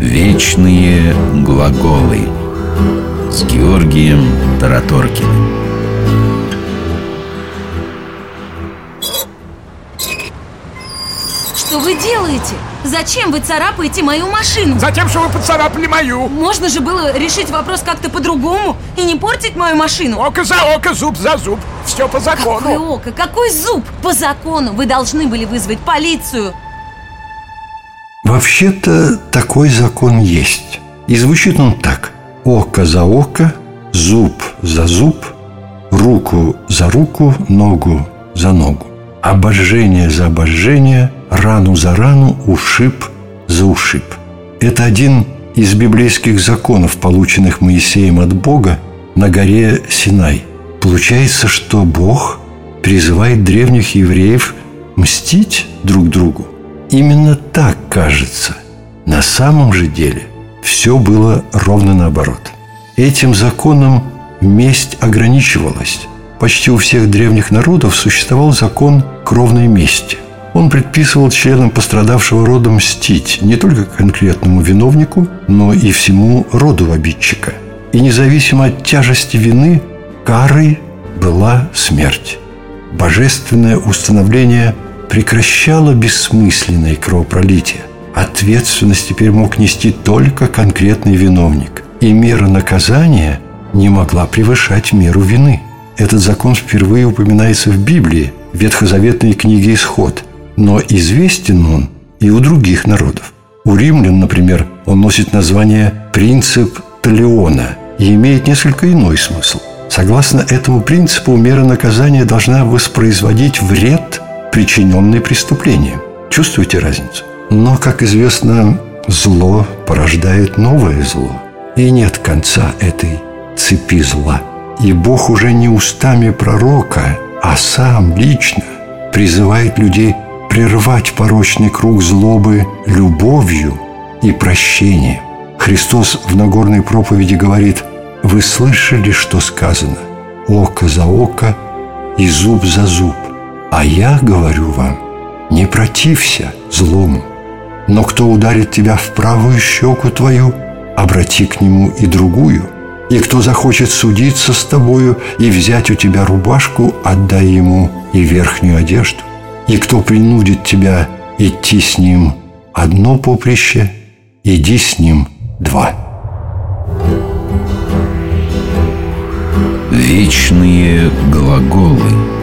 Вечные глаголы с Георгием Тараторкиным. Что вы делаете? Зачем вы царапаете мою машину? Затем, что вы поцарапали мою Можно же было решить вопрос как-то по-другому и не портить мою машину Око за око, зуб за зуб Все по Какое закону око? Какой зуб? По закону вы должны были вызвать полицию Вообще-то такой закон есть. И звучит он так. Око за око, зуб за зуб, руку за руку, ногу за ногу. Обожжение за обожжение, рану за рану, ушиб за ушиб. Это один из библейских законов, полученных Моисеем от Бога на горе Синай. Получается, что Бог призывает древних евреев мстить друг другу. Именно так кажется. На самом же деле все было ровно наоборот. Этим законом месть ограничивалась. Почти у всех древних народов существовал закон кровной мести. Он предписывал членам пострадавшего рода мстить не только конкретному виновнику, но и всему роду обидчика. И независимо от тяжести вины, карой была смерть. Божественное установление прекращало бессмысленное кровопролитие. Ответственность теперь мог нести только конкретный виновник. И мера наказания не могла превышать меру вины. Этот закон впервые упоминается в Библии, в ветхозаветной книге «Исход». Но известен он и у других народов. У римлян, например, он носит название «принцип Талиона» и имеет несколько иной смысл. Согласно этому принципу, мера наказания должна воспроизводить вред, причиненный преступлением. Чувствуете разницу? Но, как известно, зло порождает новое зло. И нет конца этой цепи зла. И Бог уже не устами пророка, а сам лично призывает людей прервать порочный круг злобы любовью и прощением. Христос в Нагорной проповеди говорит, «Вы слышали, что сказано? Око за око и зуб за зуб. А я говорю вам, не протився злому, но кто ударит тебя в правую щеку твою, обрати к нему и другую. И кто захочет судиться с тобою и взять у тебя рубашку, отдай ему и верхнюю одежду. И кто принудит тебя идти с ним одно поприще, иди с ним два. Вечные глаголы